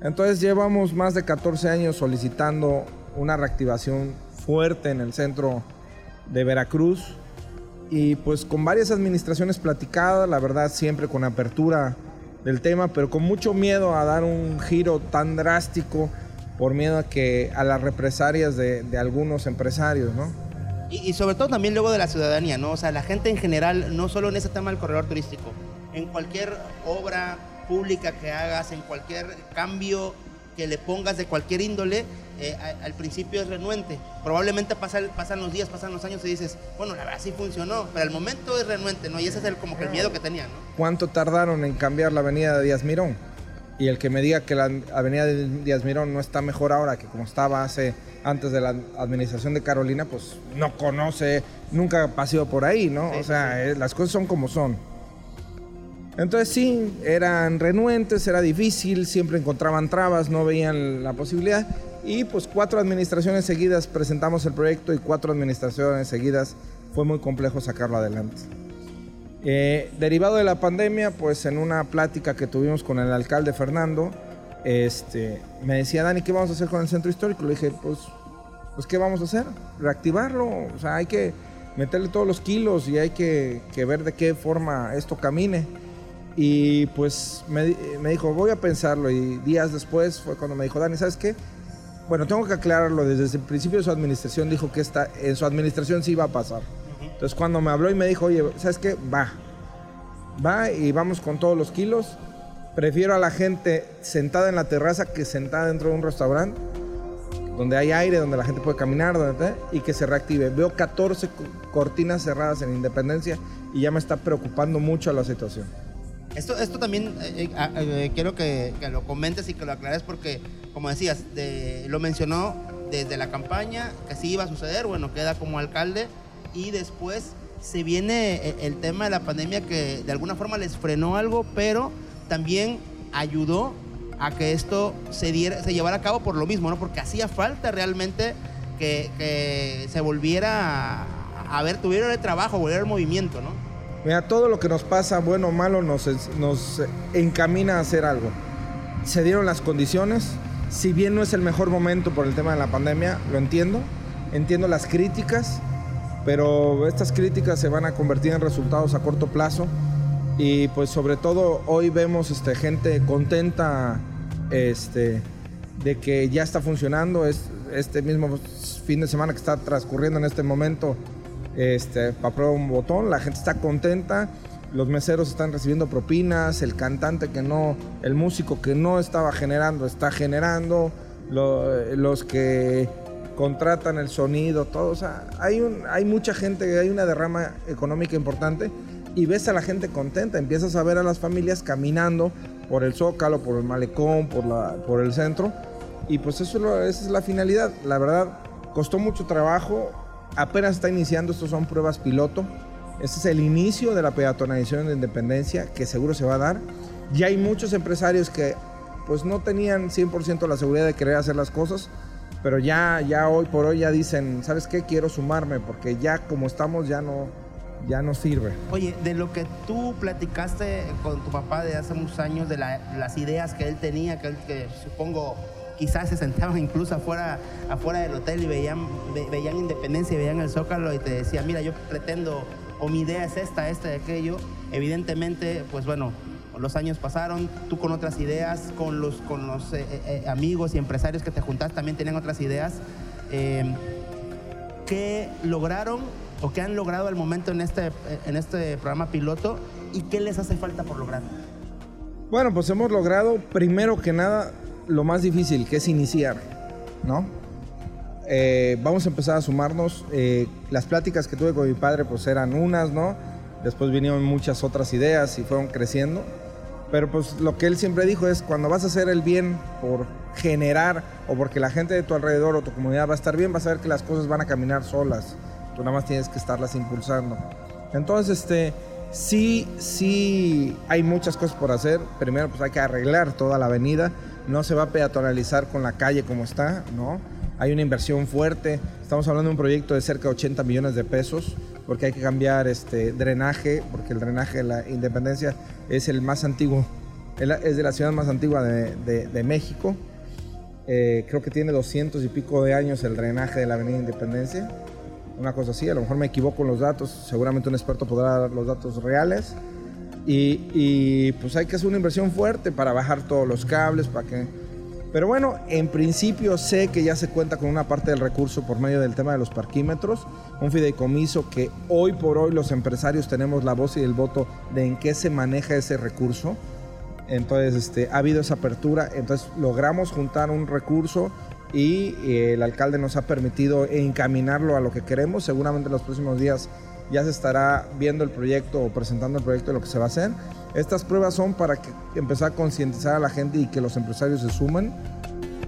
Entonces, llevamos más de 14 años solicitando una reactivación fuerte en el centro de Veracruz y pues con varias administraciones platicadas, la verdad siempre con apertura del tema, pero con mucho miedo a dar un giro tan drástico por miedo a que a las represalias de, de algunos empresarios, ¿no? Y, y, sobre todo también luego de la ciudadanía, ¿no? O sea, la gente en general, no solo en ese tema del corredor turístico, en cualquier obra pública que hagas, en cualquier cambio que le pongas de cualquier índole, eh, al principio es renuente. Probablemente pasan, pasan los días, pasan los años y dices, bueno, la verdad sí funcionó, pero al momento es renuente, ¿no? Y ese es el, como que el miedo que tenían, ¿no? ¿Cuánto tardaron en cambiar la avenida de Díaz Mirón? Y el que me diga que la avenida de Díaz Mirón no está mejor ahora que como estaba hace antes de la administración de Carolina, pues no conoce, nunca ha pasado por ahí, ¿no? o sea, eh, las cosas son como son. Entonces sí, eran renuentes, era difícil, siempre encontraban trabas, no veían la posibilidad. Y pues cuatro administraciones seguidas presentamos el proyecto y cuatro administraciones seguidas fue muy complejo sacarlo adelante. Eh, derivado de la pandemia, pues en una plática que tuvimos con el alcalde Fernando, este, me decía, Dani, ¿qué vamos a hacer con el centro histórico? Le dije, pues, pues ¿qué vamos a hacer? Reactivarlo, o sea, hay que meterle todos los kilos y hay que, ver de qué forma esto camine. Y pues me, dijo, voy a pensarlo. Y días después fue cuando me dijo, Dani, ¿sabes qué? Bueno, tengo que aclararlo. Desde el principio de su administración dijo que esta, en su administración sí iba a pasar. Entonces cuando me habló y me dijo, oye, ¿sabes qué? Va. Va y vamos con todos los kilos. Prefiero a la gente sentada en la terraza que sentada dentro de un restaurante donde hay aire, donde la gente puede caminar, donde, y que se reactive. Veo 14 cortinas cerradas en Independencia y ya me está preocupando mucho la situación. Esto, esto también eh, eh, eh, quiero que, lo comentes y que lo aclares porque, como decías, lo mencionó desde la campaña, que sí iba a suceder, bueno, queda como alcalde y después se viene el tema de la pandemia que de alguna forma les frenó algo, pero también ayudó a que esto se, diera, se llevara a cabo por lo mismo, ¿no? Porque hacía falta realmente que, se volviera a, a ver, tuviera el trabajo, volviera el movimiento, ¿no? Mira, todo lo que nos pasa, bueno o malo, nos, nos encamina a hacer algo. Se dieron las condiciones, si bien no es el mejor momento por el tema de la pandemia, lo entiendo, entiendo las críticas, pero estas críticas se van a convertir en resultados a corto plazo. Y pues sobre todo hoy vemos este, gente contenta este, de que ya está funcionando, es, este mismo fin de semana que está transcurriendo en este momento este, para un botón, la gente está contenta, los meseros están recibiendo propinas, el cantante que no, el músico que no estaba generando está generando, los que contratan el sonido, todo, o sea, hay, hay mucha gente, hay una derrama económica importante y ves a la gente contenta, empiezas a ver a las familias caminando por el zócalo, por el malecón, por, la, por el centro y pues eso, esa es la finalidad, la verdad costó mucho trabajo, apenas está iniciando, estos son pruebas piloto. Este es el inicio de la peatonalización de Independencia que seguro se va a dar. Ya hay muchos empresarios que pues no tenían 100% la seguridad de querer hacer las cosas, pero ya, ya hoy por hoy ya dicen, ¿sabes qué? Quiero sumarme porque ya como estamos ya no, ya no sirve. Oye, de lo que tú platicaste con tu papá de hace muchos años, de las ideas que él tenía, que, él, que supongo quizás se sentaban incluso afuera, afuera del hotel y veían, veían Independencia y veían el Zócalo y te decían, mira, yo pretendo, o mi idea es esta, esta y aquello. Evidentemente, pues bueno, los años pasaron, tú con otras ideas, con los, con los eh, eh, eh, amigos y empresarios que te juntaste también tenían otras ideas. Em, ¿Qué lograron o qué han logrado al momento en este, en este programa piloto y qué les hace falta por lograr? Bueno, pues hemos logrado, primero que nada, lo más difícil, que es iniciar, ¿no? Eh, vamos a empezar a sumarnos. Eh, las pláticas que tuve con mi padre, pues eran unas, ¿no? Después vinieron muchas otras ideas y fueron creciendo. Pero pues lo que él siempre dijo es, cuando vas a hacer el bien por generar o porque la gente de tu alrededor o tu comunidad va a estar bien, vas a ver que las cosas van a caminar solas. Tú nada más tienes que estarlas impulsando. Entonces, este, sí, sí hay muchas cosas por hacer. Primero, pues hay que arreglar toda la avenida. No se va a peatonalizar con la calle como está, ¿no? Hay una inversión fuerte. Estamos hablando de un proyecto de cerca de 80 millones de pesos porque hay que cambiar este drenaje, porque el drenaje de la Independencia es el más antiguo, es de la ciudad más antigua de, México. Eh, creo que tiene 200 y pico de años el drenaje de la Avenida Independencia. Una cosa así, a lo mejor me equivoco en los datos, seguramente un experto podrá dar los datos reales. Y, y pues hay que hacer una inversión fuerte para bajar todos los cables, para que pero bueno, en principio sé que ya se cuenta con una parte del recurso por medio del tema de los parquímetros, un fideicomiso que hoy por hoy los empresarios tenemos la voz y el voto de en qué se maneja ese recurso. Entonces, este, ha habido esa apertura, entonces logramos juntar un recurso y eh, el alcalde nos ha permitido encaminarlo a lo que queremos. Seguramente en los próximos días ya se estará viendo el proyecto o presentando el proyecto de lo que se va a hacer. Estas pruebas son para que empezar a concientizar a la gente y que los empresarios se sumen.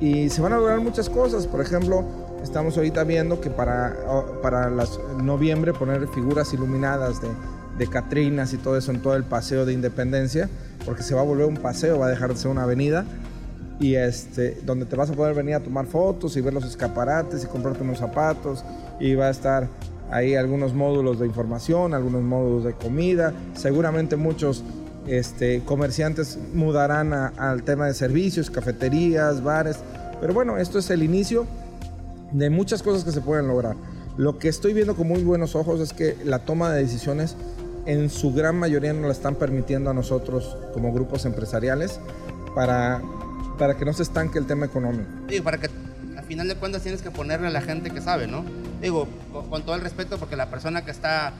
Y se van a lograr muchas cosas. Por ejemplo, estamos ahorita viendo que para, para las, noviembre poner figuras iluminadas de, de Catrinas y todo eso en todo el paseo de Independencia, porque se va a volver un paseo, va a dejar de ser una avenida. Y este, donde te vas a poder venir a tomar fotos y ver los escaparates y comprarte unos zapatos. Y va a estar ahí algunos módulos de información, algunos módulos de comida, seguramente muchos este, comerciantes mudarán al tema de servicios, cafeterías, bares. Pero bueno, esto es el inicio de muchas cosas que se pueden lograr. Lo que estoy viendo con muy buenos ojos es que la toma de decisiones en su gran mayoría nos la están permitiendo a nosotros como grupos empresariales para, para que no se estanque el tema económico. Sí, para que al final de cuentas tienes que ponerle a la gente que sabe, ¿no? Digo, con, todo el respeto, porque la persona que está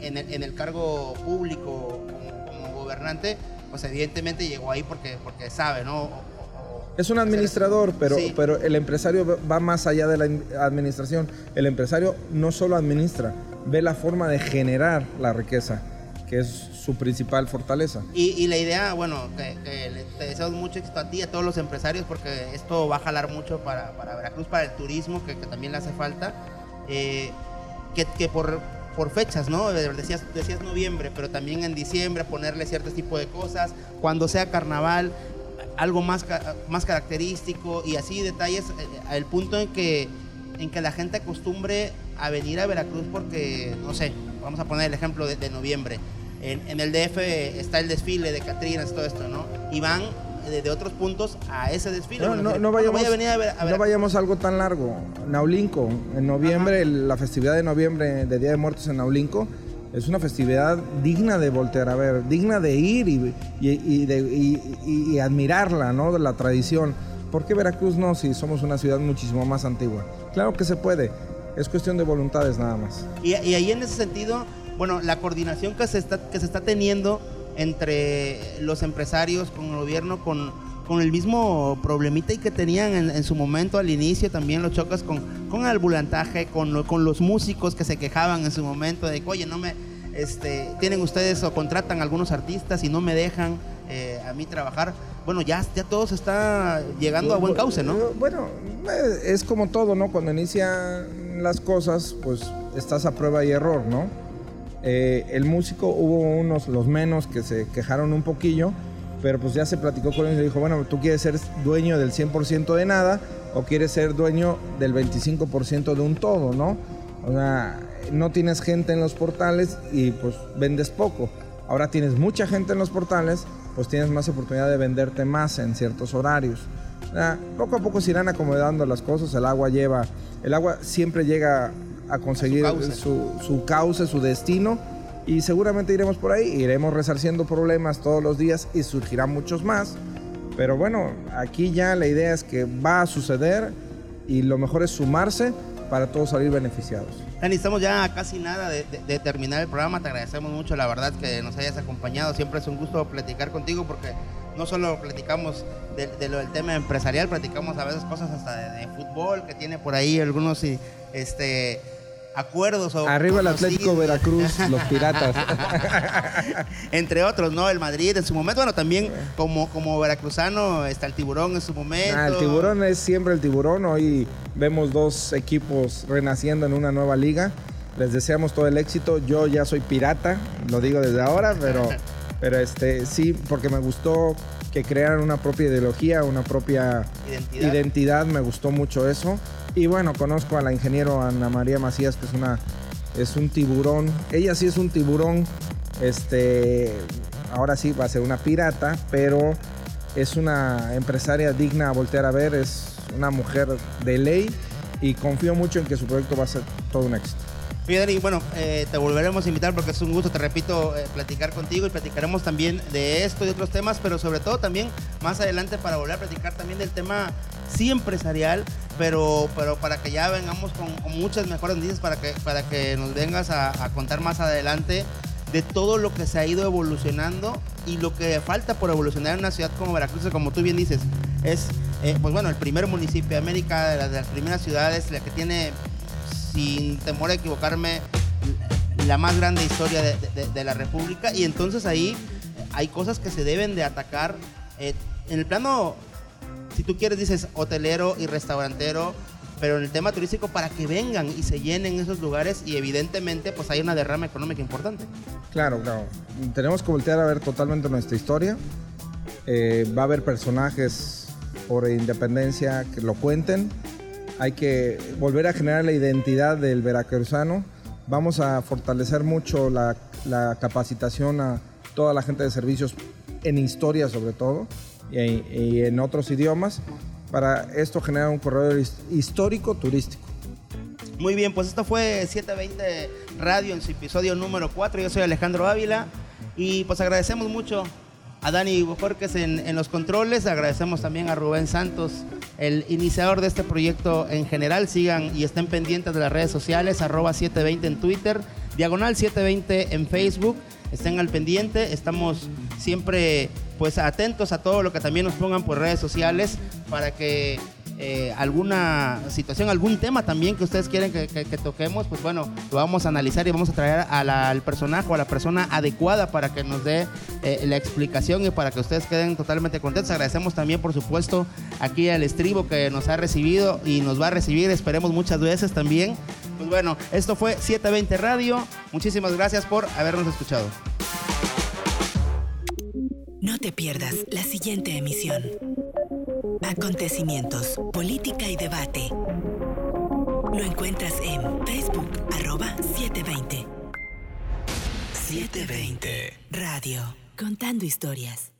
el, en el cargo público gobernante, pues evidentemente llegó ahí porque, porque sabe, ¿no? es un administrador, pero, pero el empresario va más allá de la administración. El empresario no solo administra, ve la forma de generar la riqueza, que es su principal fortaleza. Y, la idea, bueno, que, te deseamos mucho éxito a ti y a todos los empresarios, porque esto va a jalar mucho para, para Veracruz, para el turismo, que, también le hace falta. Eh, que, que por, por fechas, ¿no? Decías, decías noviembre, pero también en diciembre ponerle cierto tipo de cosas, cuando sea carnaval, algo más, más característico y así detalles, eh, al punto en que, en que la gente acostumbre a venir a Veracruz porque, no sé, vamos a poner el ejemplo de, noviembre. En, en, el DF está el desfile de Catrinas, todo esto, ¿no? Y van de, otros puntos a ese desfile. No, no, vayamos, a no vayamos algo tan largo. Naulinco, en noviembre, la festividad de noviembre de Día de Muertos en Naulinco, es una festividad digna de voltear a ver, digna de ir y, y, de, y, admirarla, ¿no? De la tradición. ¿Por qué Veracruz no si somos una ciudad muchísimo más antigua? Claro que se puede, es cuestión de voluntades nada más. Y, ahí en ese sentido, bueno, la coordinación que se está, que se está teniendo entre los empresarios con el gobierno, con, con el mismo problemita y que tenían en, su momento al inicio también los chocas con, con el ambulantaje, con, con los músicos que se quejaban en su momento de, oye, no me, este, tienen ustedes o contratan algunos artistas y no me dejan eh, a mí trabajar. Bueno, ya, ya todo se está llegando a buen cauce, ¿no? Bueno, es como todo, ¿no? Cuando inician las cosas, pues estás a prueba y error, ¿no? Eh, el músico hubo unos, los menos, que se quejaron un poquillo, pero pues ya se platicó con ellos y dijo, bueno, tú quieres ser dueño del 100% de nada o quieres ser dueño del 25% de un todo, ¿no? O sea, no tienes gente en los portales y pues vendes poco. Ahora tienes mucha gente en los portales, pues tienes más oportunidad de venderte más en ciertos horarios. poco a poco se irán acomodando las cosas, el agua lleva, el agua siempre llega a conseguir su, su, cauce, su destino. Y seguramente iremos por ahí, iremos resarciendo problemas todos los días y surgirán muchos más. Pero bueno, aquí ya la idea es que va a suceder y lo mejor es sumarse para todos salir beneficiados. Dani, estamos ya casi nada de, terminar el programa. Te agradecemos mucho, la verdad, que nos hayas acompañado. Siempre es un gusto platicar contigo porque no solo platicamos de, lo del tema empresarial, platicamos a veces cosas hasta de, fútbol, que tiene por ahí algunos este, acuerdos. O Arriba el Atlético Veracruz, los piratas. Entre otros, ¿no? El Madrid en su momento. Bueno, también como, como veracruzano está el tiburón en su momento. Ah, el tiburón es siempre el tiburón. Hoy vemos dos equipos renaciendo en una nueva liga. Les deseamos todo el éxito. Yo ya soy pirata, lo digo desde ahora, pero, pero este, sí, porque me gustó que crearan una propia ideología, una propia identidad. identidad. Me gustó mucho eso. Y bueno, conozco a la ingeniero Ana María Macías, que es una es un tiburón. Ella sí es un tiburón. Este, ahora sí va a ser una pirata, pero es una empresaria digna a voltear a ver. Es una mujer de ley y confío mucho en que su proyecto va a ser todo un éxito. Bien, bueno, eh, te volveremos a invitar porque es un gusto, te repito, eh, platicar contigo y platicaremos también de esto y otros temas, pero sobre todo también más adelante para volver a platicar también del tema sí empresarial, pero, pero para que ya vengamos con, muchas mejores noticias, para que, para que nos vengas a, contar más adelante de todo lo que se ha ido evolucionando y lo que falta por evolucionar en una ciudad como Veracruz, como tú bien dices, es, eh, pues bueno, el primer municipio de América, de las, primeras ciudades, la que tiene, sin temor a equivocarme, la más grande historia de, la República. Y entonces ahí hay cosas que se deben de atacar eh, en el plano si tú quieres, dices hotelero y restaurantero, pero en el tema turístico para que vengan y se llenen esos lugares y evidentemente pues hay una derrama económica importante. Claro, claro. Tenemos que voltear a ver totalmente nuestra historia. Eh, va a haber personajes por independencia que lo cuenten. Hay que volver a generar la identidad del veracruzano. Vamos a fortalecer mucho la, la capacitación a toda la gente de servicios en historia sobre todo y, en otros idiomas para esto generar un corredor histórico turístico. Muy bien, pues esto fue 720 Radio en su episodio número 4. Yo soy Alejandro Ávila y pues agradecemos mucho a Dani Bojorques en, en los controles, agradecemos también a Rubén Santos, el iniciador de este proyecto en general. Sigan y estén pendientes de las redes sociales, arroba 720 en Twitter, diagonal 720 en Facebook. Estén al pendiente, estamos siempre pues atentos a todo lo que también nos pongan por redes sociales para que eh, alguna situación, algún tema también que ustedes quieren que, toquemos, pues bueno, lo vamos a analizar y vamos a traer al personaje o a la persona adecuada para que nos dé eh, la explicación y para que ustedes queden totalmente contentos. Agradecemos también, por supuesto, aquí al estribo que nos ha recibido y nos va a recibir, esperemos muchas veces también. Pues bueno, esto fue 720 Radio. Muchísimas gracias por habernos escuchado. No te pierdas la siguiente emisión. Acontecimientos, política y debate. Lo encuentras en Facebook, arroba 720. 720 Radio, contando historias.